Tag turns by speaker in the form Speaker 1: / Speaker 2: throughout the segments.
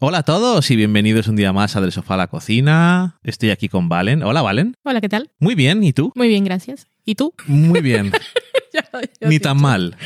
Speaker 1: Hola a todos y bienvenidos un día más a Del Sofá a la Cocina. Estoy aquí con Valen. Hola, Valen.
Speaker 2: Hola, ¿qué tal?
Speaker 1: Muy bien, ¿y tú?
Speaker 2: Muy bien, gracias. ¿Y tú?
Speaker 1: Muy bien.
Speaker 2: Ya
Speaker 1: Ni tan mal,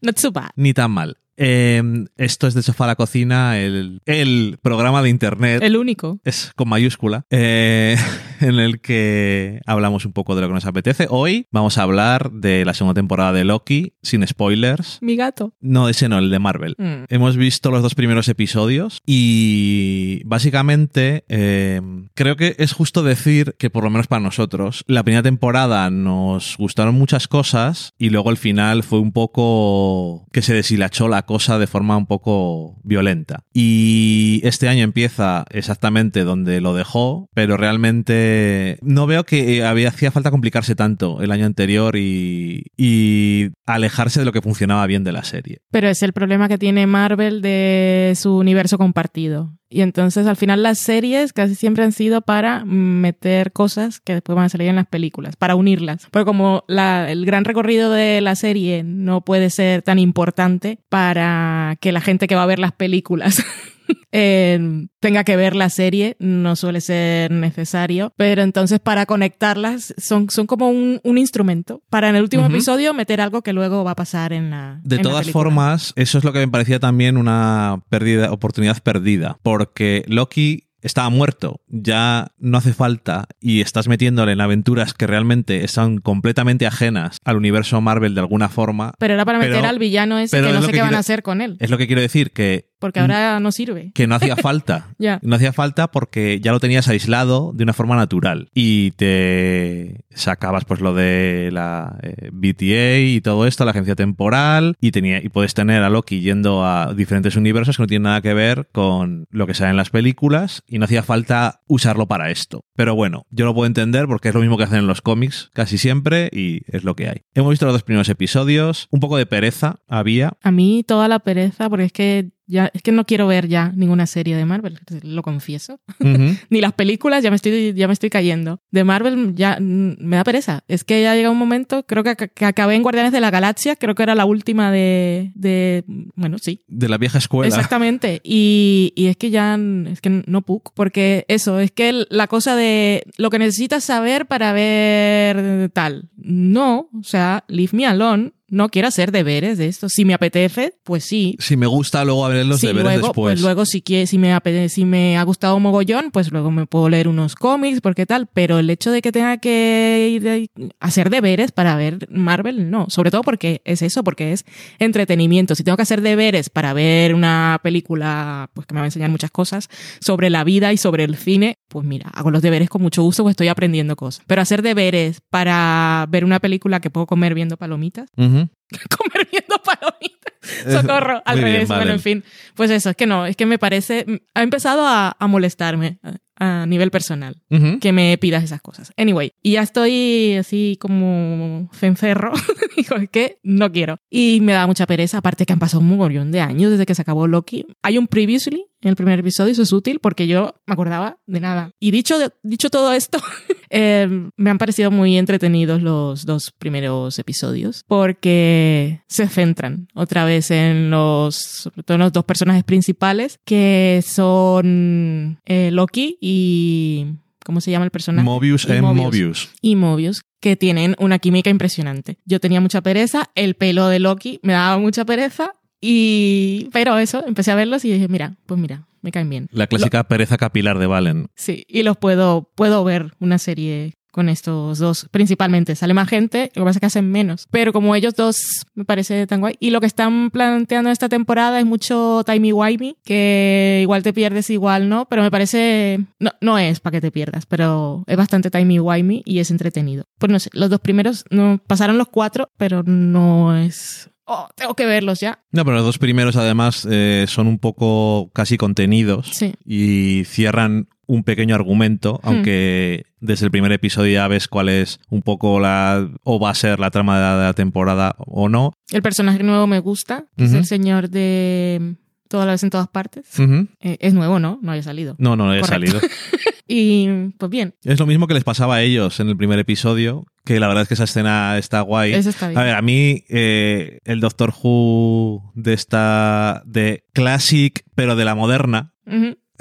Speaker 2: Not so bad.
Speaker 1: ni tan mal. Eh, esto es Del Sofá a la Cocina, el, el programa de internet.
Speaker 2: El único.
Speaker 1: es con mayúscula, eh, en el que hablamos un poco de lo que nos apetece. Hoy vamos a hablar de la segunda temporada de Loki, sin spoilers.
Speaker 2: Mi gato.
Speaker 1: No, ese no, el de Marvel.
Speaker 2: Mm.
Speaker 1: Hemos visto los dos primeros episodios y básicamente eh, creo que es justo decir que por lo menos para nosotros la primera temporada nos gustaron muchas cosas y luego el final fue un poco que se deshilachó la cosa de forma un poco violenta. Y este año empieza exactamente donde lo dejó, pero realmente no veo que había, hacía falta complicarse tanto el año anterior y, y alejarse de lo que funcionaba bien de la serie.
Speaker 2: Pero es el problema que tiene Marvel de su universo compartido. Y entonces al final las series casi siempre han sido para meter cosas que después van a salir en las películas, para unirlas. Porque como la- el gran recorrido de la serie no puede ser tan importante para que la gente que va a ver las películas eh, tenga que ver la serie, no suele ser necesario. Pero entonces para conectarlas son, son como un, un instrumento para en el último episodio meter algo que luego va a pasar en la...
Speaker 1: De
Speaker 2: en
Speaker 1: todas formas, eso es lo que me parecía también una pérdida, oportunidad perdida, porque Loki estaba muerto, ya no hace falta y estás metiéndole en aventuras que realmente están completamente ajenas al universo Marvel de alguna forma.
Speaker 2: Pero era para meter
Speaker 1: Pero-
Speaker 2: al villano ese que no sé qué van a hacer con él.
Speaker 1: Es lo que quiero decir, que,
Speaker 2: Porque ahora no sirve.
Speaker 1: que no hacía falta.
Speaker 2: Ya.
Speaker 1: No hacía falta porque ya lo tenías aislado de una forma natural y te sacabas pues lo de la eh, BTA y todo esto, la agencia temporal y tenía y puedes tener a Loki yendo a diferentes universos que no tienen nada que ver con lo que sale en las películas y no hacía falta usarlo para esto. Pero bueno, yo lo puedo entender porque es lo mismo que hacen en los cómics casi siempre y es lo que hay. Hemos visto los dos primeros episodios, un poco de pereza había,
Speaker 2: A mí toda la pereza, porque es que ya es que no quiero ver ya ninguna serie de Marvel, lo confieso.
Speaker 1: Ujú.
Speaker 2: Ni las películas, ya me estoy, ya me estoy cayendo. De Marvel ya me da pereza. Es que ya llega un momento, creo que, que acabé en Guardianes de la Galaxia, creo que era la última de, de bueno, sí,
Speaker 1: de la vieja escuela.
Speaker 2: Exactamente. Y, y es que ya es que no puc. Porque eso, es que la cosa de lo que necesitas saber para ver tal. No, o sea, leave me alone. No quiero hacer deberes de esto. Si me apetece, pues sí.
Speaker 1: Si me gusta luego a ver los
Speaker 2: Sí,
Speaker 1: deberes
Speaker 2: luego,
Speaker 1: después.
Speaker 2: pues luego si, quiere, si, me apete- si me ha gustado mogollón, pues luego me puedo leer unos cómics, porque tal, pero el hecho de que tenga que ir de- hacer deberes para ver Marvel, no, sobre todo porque es eso, porque es entretenimiento. Si tengo que hacer deberes para ver una película, pues que me va a enseñar muchas cosas sobre la vida y sobre el cine, pues mira, hago los deberes con mucho gusto, pues estoy aprendiendo cosas. Pero hacer deberes para ver una película que puedo comer viendo palomitas,
Speaker 1: Ujú.
Speaker 2: comer viendo palomitas. Socorro, al
Speaker 1: Muy bien,
Speaker 2: revés.
Speaker 1: vale.
Speaker 2: Bueno, en fin. Pues eso, es que no, es que me parece. Ha empezado a, a molestarme a, a nivel personal
Speaker 1: Ujú.
Speaker 2: que me pidas esas cosas. Anyway, y ya estoy así como cencerro. Digo, es que no quiero. Y me da mucha pereza, aparte que han pasado un mogollón de años desde que se acabó Loki. Hay un previously en el primer episodio, eso es útil porque yo me acordaba de nada. Y dicho, dicho todo esto, eh, me han parecido muy entretenidos los dos primeros episodios porque se centran otra vez en los, sobre todo en los dos personajes principales que son eh, Loki y ¿cómo se llama el personaje?
Speaker 1: Mobius
Speaker 2: Y
Speaker 1: en Mobius.
Speaker 2: y Mobius, que tienen una química impresionante. Yo tenía mucha pereza, el pelo de Loki me daba mucha pereza, y pero eso, empecé a verlos y dije, mira, pues mira, me caen bien.
Speaker 1: La clásica pereza capilar de Valen.
Speaker 2: Sí, y los puedo, puedo ver una serie con estos dos, principalmente. Sale más gente, lo que pasa es que hacen menos. Pero como ellos dos, me parece tan guay. Y lo que están planteando esta temporada es mucho timey-wimey, que igual te pierdes, igual no, pero me parece... No, no es para que te pierdas, pero es bastante timey-wimey y es entretenido. Pues no sé, los dos primeros no pasaron los cuatro, pero no es... Oh, tengo que verlos ya.
Speaker 1: No, pero los dos primeros además eh, son un poco casi contenidos
Speaker 2: Sí.
Speaker 1: y cierran un pequeño argumento,
Speaker 2: Hmm.
Speaker 1: aunque desde el primer episodio ya ves cuál es un poco la o va a ser la trama de la, de la temporada o no.
Speaker 2: El personaje nuevo me gusta, que es el señor de Toda la vez en todas partes. Eh, es nuevo, ¿no? No había salido.
Speaker 1: No, no, no
Speaker 2: Correcto.
Speaker 1: salido.
Speaker 2: Y pues bien,
Speaker 1: Es lo mismo que les pasaba a ellos en el primer episodio, que la verdad es que esa escena está guay.
Speaker 2: eso está bien.
Speaker 1: A ver, a mí eh, el Doctor Who de esta de Classic, pero de la moderna.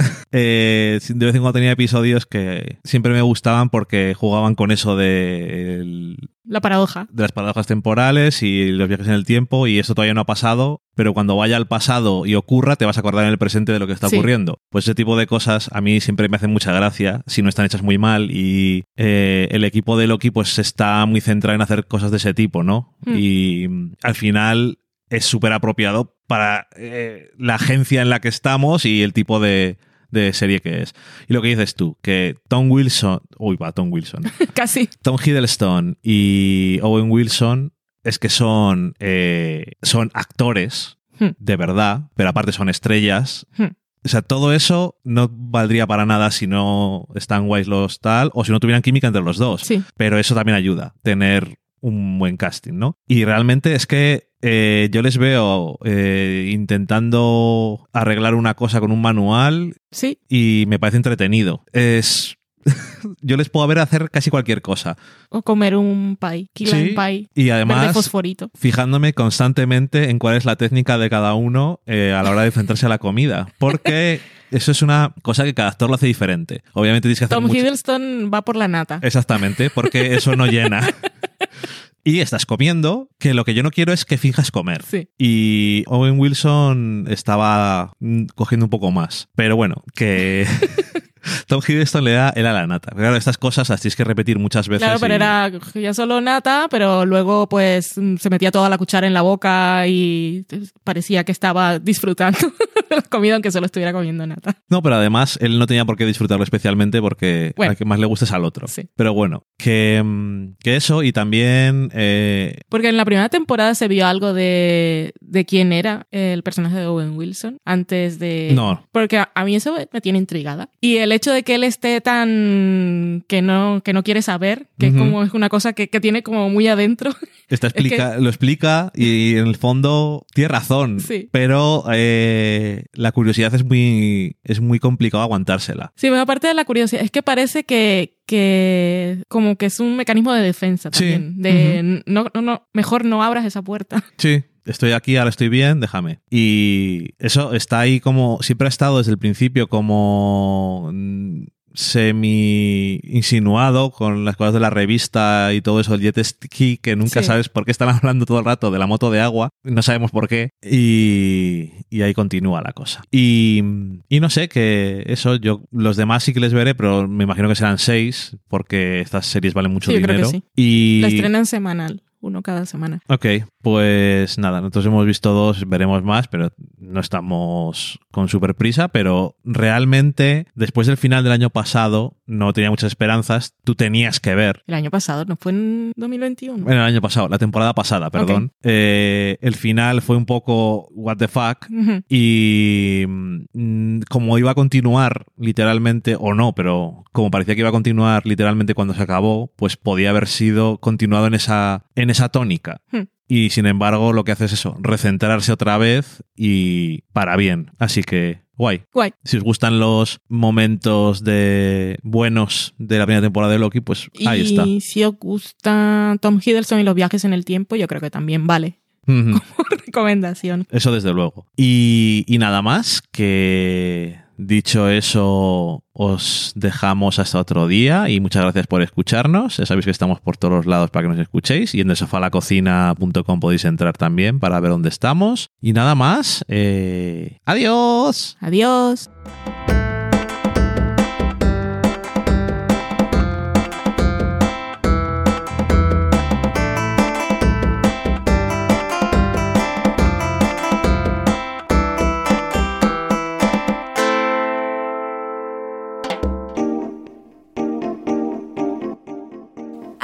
Speaker 1: Eh, de vez en cuando tenía episodios que siempre me gustaban porque jugaban con eso de, el-
Speaker 2: La paradoja.
Speaker 1: de las paradojas temporales y los viajes en el tiempo y eso todavía no ha pasado, pero cuando vaya al pasado y ocurra te vas a acordar en el presente de lo que está
Speaker 2: Sí.
Speaker 1: ocurriendo. Pues ese tipo de cosas a mí siempre me hacen mucha gracia si no están hechas muy mal y eh, el equipo de Loki pues está muy centrado en hacer cosas de ese tipo, ¿no?
Speaker 2: Hmm.
Speaker 1: Y mm, al final es súper apropiado para eh, la agencia en la que estamos y el tipo de, de serie que es. Y lo que dices tú, que Tom Wilson, uy, va, Tom Wilson,
Speaker 2: Casi.
Speaker 1: Tom Hiddleston y Owen Wilson es que son, eh, son actores
Speaker 2: Hmm.
Speaker 1: de verdad, pero aparte son estrellas.
Speaker 2: Hmm.
Speaker 1: O sea, todo eso no valdría para nada si no están guays los tal o si no tuvieran química entre los dos.
Speaker 2: Sí.
Speaker 1: Pero eso también ayuda, tener un buen casting, ¿no? Y realmente es que eh, yo les veo eh, intentando arreglar una cosa con un manual
Speaker 2: Sí.
Speaker 1: y me parece entretenido. Es. Yo les puedo ver hacer casi cualquier cosa.
Speaker 2: O comer un pie. Key
Speaker 1: Sí,
Speaker 2: pie.
Speaker 1: Y además,
Speaker 2: fosforito.
Speaker 1: fijándome constantemente en cuál es la técnica de cada uno eh, a la hora de enfrentarse a la comida. Porque eso es una cosa que cada actor lo hace diferente. Obviamente tienes que hacer
Speaker 2: Tom
Speaker 1: mucho-
Speaker 2: Hiddleston va por la nata.
Speaker 1: Exactamente, porque eso no llena. Y estás comiendo, que lo que yo no quiero es que finjas comer.
Speaker 2: Sí.
Speaker 1: Y Owen Wilson estaba mm, cogiendo un poco más. Pero bueno, que Tom Hiddleston le da era la nata. Claro, estas cosas las tienes que repetir muchas veces.
Speaker 2: Claro, pero
Speaker 1: y-
Speaker 2: era ya solo nata, pero luego pues se metía toda la cuchara en la boca y parecía que estaba disfrutando comida aunque solo estuviera comiendo nata.
Speaker 1: No, pero además él no tenía por qué disfrutarlo especialmente porque
Speaker 2: Bueno.
Speaker 1: al que más le gusta es al otro.
Speaker 2: Sí.
Speaker 1: Pero bueno, que, mm, que eso y también... eh,
Speaker 2: Porque en la primera temporada se vio algo de, de quién era el personaje de Owen Wilson antes de...
Speaker 1: No.
Speaker 2: Porque a, a mí eso me tiene intrigada. Y el hecho de que él esté tan... que no, que no quiere saber, que
Speaker 1: Ujú.
Speaker 2: como es una cosa que, que tiene como muy adentro.
Speaker 1: Está explica, lo explica y en el fondo tiene razón,
Speaker 2: Sí.
Speaker 1: pero eh, la curiosidad es muy, es muy complicado aguantársela.
Speaker 2: Sí, pero aparte de la curiosidad, es que parece que, que como que es un mecanismo de defensa
Speaker 1: Sí.
Speaker 2: también. De no, no, no, mejor no abras esa puerta.
Speaker 1: Sí. Estoy aquí, ahora estoy bien, déjame. Y eso está ahí como, siempre ha estado desde el principio como semi insinuado con las cosas de la revista y todo eso, el jet ski, que nunca
Speaker 2: Sí.
Speaker 1: sabes por qué están hablando todo el rato de la moto de agua, no sabemos por qué, y, y ahí continúa la cosa. Y, y no sé, que eso, yo los demás sí que les veré, pero me imagino que serán seis, porque estas series valen mucho
Speaker 2: Sí, yo creo
Speaker 1: dinero.
Speaker 2: que sí.
Speaker 1: Y
Speaker 2: La estrenan semanal, uno cada semana.
Speaker 1: Ok, pues nada, nosotros hemos visto dos, veremos más, pero no estamos con super prisa, pero realmente después del final del año pasado no tenía muchas esperanzas, tú tenías que ver.
Speaker 2: El año pasado, ¿no fue en 2021?
Speaker 1: Bueno, el año pasado, la temporada pasada, perdón. Eh, el final fue un poco what the fuck. Y mm, como iba a continuar literalmente, o no, pero como parecía que iba a continuar literalmente cuando se acabó, pues podía haber sido continuado en esa, en esa tónica.
Speaker 2: Hmm.
Speaker 1: Y sin embargo, lo que hace es eso, recentrarse otra vez y para bien. Así que, guay.
Speaker 2: Guay.
Speaker 1: Si os gustan los momentos de buenos de la primera temporada de Loki, pues ahí
Speaker 2: y
Speaker 1: está.
Speaker 2: si os gusta Tom Hiddleston y los viajes en el tiempo, yo creo que también vale por recomendación.
Speaker 1: Eso desde luego. Y, y nada más, que dicho eso, os dejamos hasta otro día y muchas gracias por escucharnos. Ya sabéis que estamos por todos lados para que nos escuchéis y en desafalacocina.com podéis entrar también para ver dónde estamos. Y nada más, eh, adiós.
Speaker 2: Adiós.